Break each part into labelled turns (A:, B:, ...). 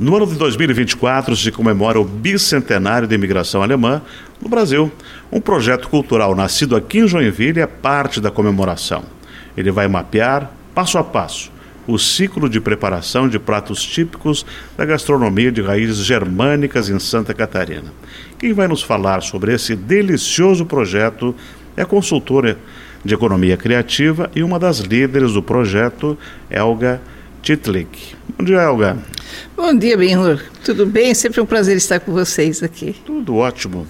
A: No ano de 2024 se comemora o bicentenário da imigração alemã no Brasil. Um projeto cultural nascido aqui em Joinville é parte da comemoração. Ele vai mapear, passo a passo, o ciclo de preparação de pratos típicos da gastronomia de raízes germânicas em Santa Catarina. Quem vai nos falar sobre esse delicioso projeto é a consultora de economia criativa e uma das líderes do projeto, Elga Titlik. Bom dia, Elga.
B: Bom dia, Benhur. Tudo bem? Sempre um prazer estar com vocês aqui.
A: Tudo ótimo.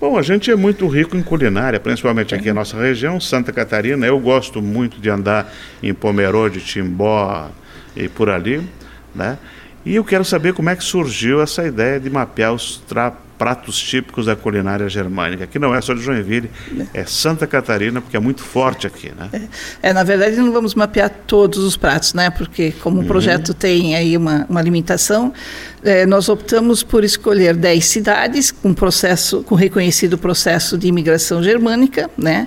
A: Bom, a gente é muito rico em culinária, principalmente aqui na nossa região, Santa Catarina. Eu gosto muito de andar em Pomerode, Timbó e por ali, né? E eu quero saber como é que surgiu essa ideia de mapear os pratos típicos da culinária germânica, que não é só de Joinville, é Santa Catarina, porque é muito forte aqui, né?
B: É, é na verdade não vamos mapear todos os pratos, né? Porque como o uhum. projeto tem aí uma, uma limitação, é, nós optamos por escolher 10 cidades com processo, com reconhecido processo de imigração germânica, né?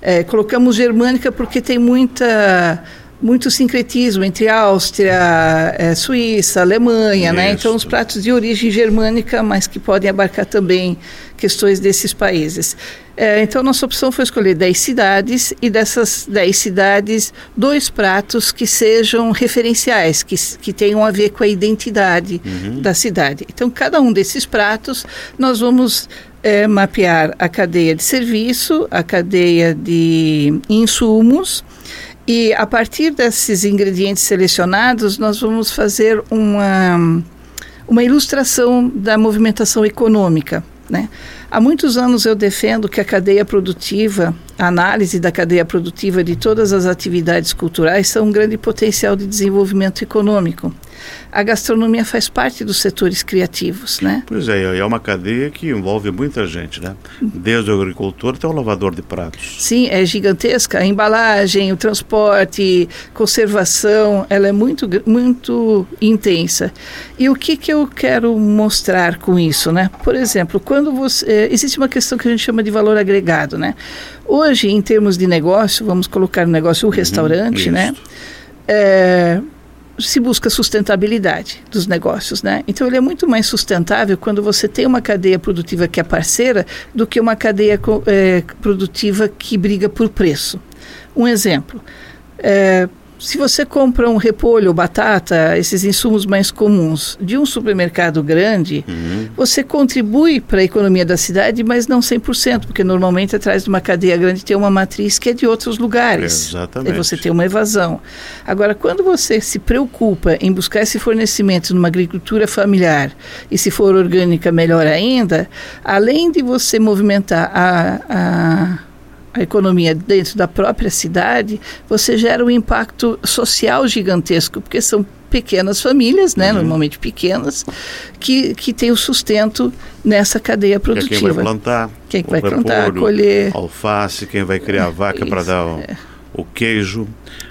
B: É, colocamos germânica porque tem muita muito sincretismo entre Áustria, é, Suíça, Alemanha, né? Então os pratos de origem germânica, mas que podem abarcar também questões desses países. É, então nossa opção foi escolher 10 cidades e dessas 10 cidades, dois pratos que sejam referenciais, que, que tenham a ver com a identidade uhum. da cidade. Então cada um desses pratos nós vamos é, mapear a cadeia de serviço, a cadeia de insumos, e a partir desses ingredientes selecionados, nós vamos fazer uma, uma ilustração da movimentação econômica. Né? Há muitos anos eu defendo que a cadeia produtiva, a análise da cadeia produtiva de todas as atividades culturais são um grande potencial de desenvolvimento econômico a gastronomia faz parte dos setores criativos, né?
A: Pois é, é uma cadeia que envolve muita gente, né? Desde o agricultor até o lavador de pratos.
B: Sim, é gigantesca. A embalagem, o transporte, conservação, ela é muito, muito intensa. E o que, que eu quero mostrar com isso, né? Por exemplo, quando você... Eh, existe uma questão que a gente chama de valor agregado, né? Hoje, em termos de negócio, vamos colocar no negócio o uhum, restaurante, né? É, se busca sustentabilidade dos negócios, né? Então ele é muito mais sustentável quando você tem uma cadeia produtiva que é parceira do que uma cadeia é, produtiva que briga por preço. Um exemplo. É, se você compra um repolho ou batata, esses insumos mais comuns, de um supermercado grande, uhum. você contribui para a economia da cidade, mas não 100%, porque normalmente atrás de uma cadeia grande tem uma matriz que é de outros lugares.
A: Exatamente.
B: E você tem uma evasão. Agora, quando você se preocupa em buscar esse fornecimento numa agricultura familiar, e se for orgânica, melhor ainda, além de você movimentar a, a a economia dentro da própria cidade, você gera um impacto social gigantesco, porque são pequenas famílias, né, uhum. normalmente pequenas, que, que têm o sustento nessa cadeia produtiva.
A: É quem vai plantar,
B: quem vai plantar, colher,
A: alface, quem vai criar vaca para dar o, é o queijo.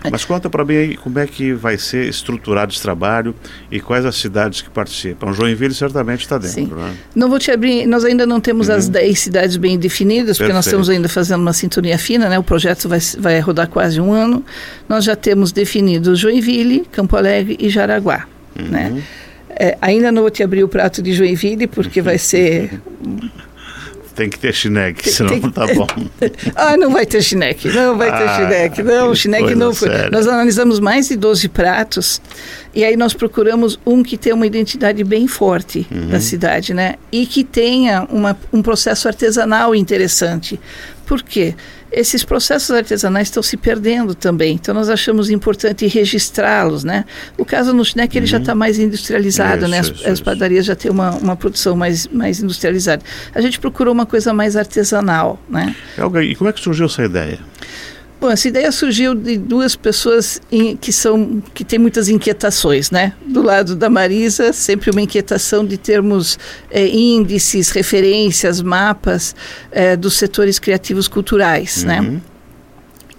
A: Mas conta para mim aí como é que vai ser estruturado esse trabalho e quais as cidades que participam. Joinville certamente está dentro. Sim. Né?
B: Não vou te abrir, nós ainda não temos uhum. as 10 cidades bem definidas, porque Perfeito. nós estamos ainda fazendo uma sintonia fina, né? o projeto vai, vai rodar quase um ano. Nós já temos definido Joinville, Campo Alegre e Jaraguá. Uhum. Né? É, ainda não vou te abrir o prato de Joinville, porque vai ser
A: Tem que ter chineque, senão tem, não tá bom.
B: ah, não vai ter chineque, não vai ter ah, chineque. Não, chineque não foi. Séria. Nós analisamos mais de 12 pratos e aí nós procuramos um que tenha uma identidade bem forte uhum. da cidade, né? E que tenha uma, um processo artesanal interessante. Por quê? Esses processos artesanais estão se perdendo também. Então nós achamos importante registrá-los, né? O caso no Schneck ele uhum. já está mais industrializado, isso, né? As, isso, as padarias isso. já têm uma, uma produção mais, mais industrializada. A gente procurou uma coisa mais artesanal, né?
A: E como é que surgiu essa ideia?
B: Bom, essa ideia surgiu de duas pessoas em, que são que têm muitas inquietações, né? Do lado da Marisa, sempre uma inquietação de termos é, índices, referências, mapas é, dos setores criativos culturais, né? uhum. né?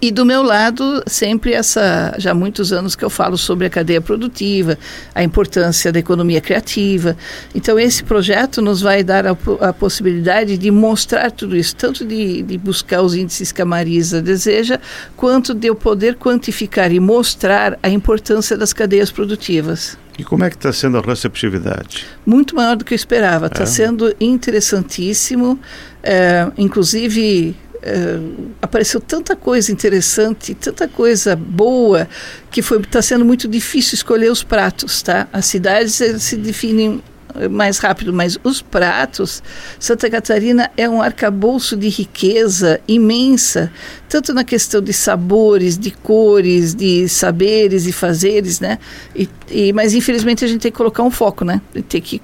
B: E do meu lado, sempre essa, já há muitos anos que eu falo sobre a cadeia produtiva, a importância da economia criativa. Então, esse projeto nos vai dar a, a possibilidade de mostrar tudo isso, tanto de, de, buscar os índices que a Marisa deseja, quanto de eu poder quantificar e mostrar a importância das cadeias produtivas.
A: E como é que está sendo a receptividade?
B: Muito maior do que eu esperava. Está é. sendo interessantíssimo. É, inclusive, Uh, apareceu tanta coisa interessante, tanta coisa boa, que está sendo muito difícil escolher os pratos, tá? As cidades se definem mais rápido, mas os pratos, Santa Catarina é um arcabouço de riqueza imensa, tanto na questão de sabores, de cores, de saberes e fazeres, né? E, e, mas infelizmente a gente tem que colocar um foco, né? Tem que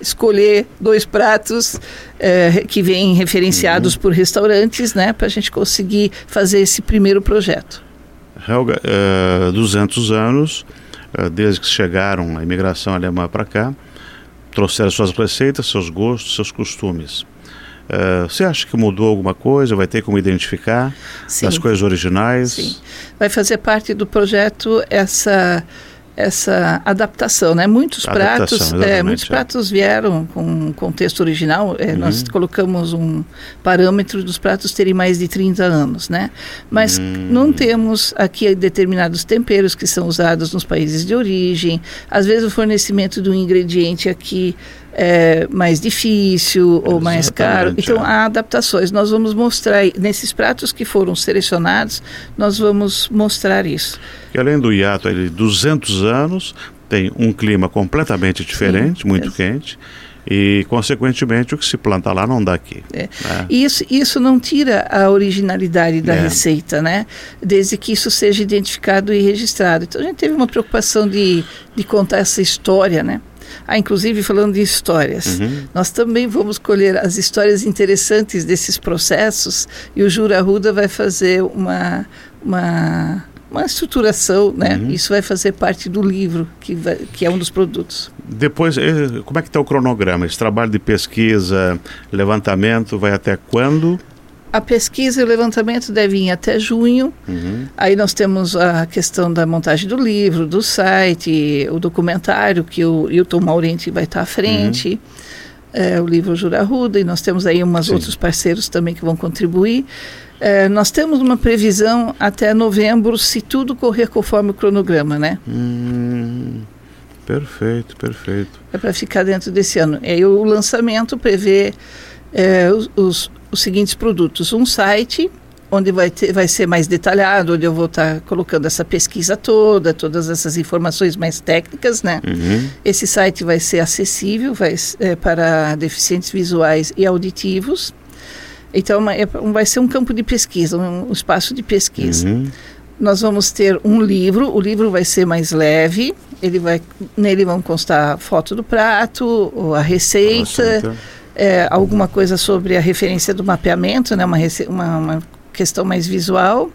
B: escolher dois pratos é, que vêm referenciados uhum. por restaurantes, né, para a gente conseguir fazer esse primeiro projeto.
A: Helga, é, 200 anos, é, desde que chegaram a imigração alemã para cá, trouxeram suas receitas, seus gostos, seus costumes. Uh, você acha que mudou alguma coisa? Vai ter como identificar Sim. as coisas originais?
B: Sim. Vai fazer parte do projeto essa essa adaptação, né? Muitos adaptação, pratos, é, muitos é. pratos vieram com contexto original. É, uhum. Nós colocamos um parâmetro dos pratos terem mais de 30 anos, né? Mas uhum. não temos aqui determinados temperos que são usados nos países de origem. Às vezes o fornecimento de um ingrediente aqui é, mais difícil ou mais caro. Então, é. há adaptações. Nós vamos mostrar, nesses pratos que foram selecionados, nós vamos mostrar isso.
A: E além do hiato de 200 anos, tem um clima completamente diferente, Sim, muito é. quente e consequentemente o que se planta lá não dá aqui.
B: É. Né? Isso, isso não tira a originalidade da é. receita, né? Desde que isso seja identificado e registrado. Então a gente teve uma preocupação de, de contar essa história, né? Ah, inclusive falando de histórias. Uhum. Nós também vamos colher as histórias interessantes desses processos e o Jura Ruda vai fazer uma, uma, uma estruturação, né? Uhum. Isso vai fazer parte do livro, que, vai, que é um dos produtos.
A: Depois, eh, como é que está o cronograma? Esse trabalho de pesquisa, levantamento, vai até quando?
B: A pesquisa e o levantamento devem ir até junho. Uhum. Aí nós temos a questão da montagem do livro, do site, o documentário que o Hilton Maurenti vai estar à frente, uhum. é, o livro Jura Ruda, e nós temos aí umas outros parceiros também que vão contribuir. É, nós temos uma previsão até novembro, se tudo correr conforme o cronograma, né?
A: Hum, perfeito, perfeito.
B: É para ficar dentro desse ano. E o lançamento prevê é, os, os os seguintes produtos. Um site onde vai, ter, vai ser mais detalhado, onde eu vou estar tá colocando essa pesquisa toda, todas essas informações mais técnicas, né? Uhum. Esse site vai ser acessível vai, é, para deficientes visuais e auditivos. Então, é, vai ser um campo de pesquisa, um, um espaço de pesquisa. Uhum. Nós vamos ter um livro, o livro vai ser mais leve, ele vai, nele vão constar foto do prato, a receita, Nossa, é, alguma coisa sobre a referência do mapeamento, né, uma, uma, uma questão mais visual,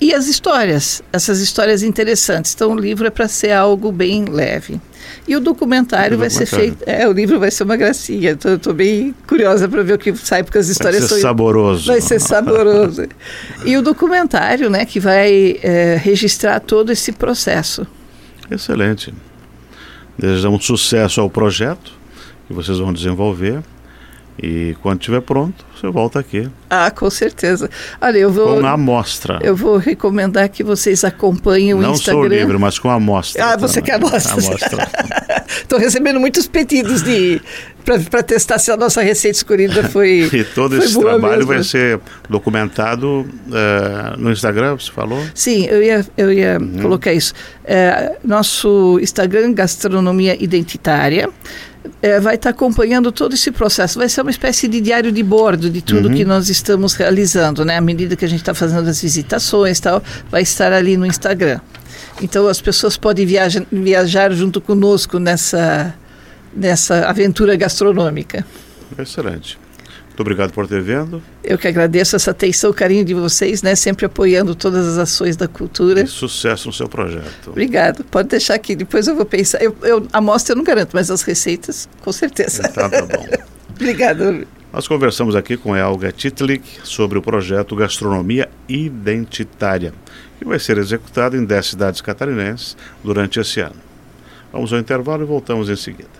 B: e as histórias, essas histórias interessantes. Então, o livro é para ser algo bem leve. E o documentário, vai ser feito. É, o livro vai ser uma gracinha. Estou bem curiosa para ver o que sai, porque as histórias
A: vai ser são. Saboroso.
B: Vai ser saboroso. e o documentário, né, que vai é, registrar todo esse processo.
A: Excelente. Desejamos sucesso ao projeto que vocês vão desenvolver e quando estiver pronto, você volta aqui.
B: Ah, com certeza. Olha, eu vou.
A: Com a amostra.
B: Eu vou recomendar que vocês acompanhem o
A: Não
B: Instagram.
A: Não sou livre, mas com a amostra.
B: Ah, você quer amostra? amostra. Estou recebendo muitos pedidos de para testar se a nossa receita escolhida foi.
A: e todo
B: foi
A: esse trabalho mesmo. vai ser documentado uh, no Instagram, você falou?
B: Sim, eu ia, eu ia uhum. colocar isso. Uh, nosso Instagram, Gastronomia Identitária é, vai estar tá acompanhando todo esse processo. Vai ser uma espécie de diário de bordo de tudo uhum. que nós estamos realizando, né? À medida que a gente está fazendo as visitações tal, vai estar ali no Instagram. Então as pessoas podem viajar, viajar junto conosco nessa, nessa aventura gastronômica.
A: Excelente. Muito obrigado por ter vindo.
B: Eu que agradeço essa atenção, carinho de vocês, né? Sempre apoiando todas as ações da cultura.
A: E sucesso no seu projeto.
B: Obrigado. Pode deixar aqui, depois eu vou pensar. Eu, eu, a amostra eu não garanto, mas as receitas, com certeza.
A: Então, tá bom.
B: Obrigado.
A: Nós conversamos aqui com Elga Titlik sobre o projeto Gastronomia Identitária, que vai ser executado em 10 cidades catarinenses durante esse ano. Vamos ao intervalo e voltamos em seguida.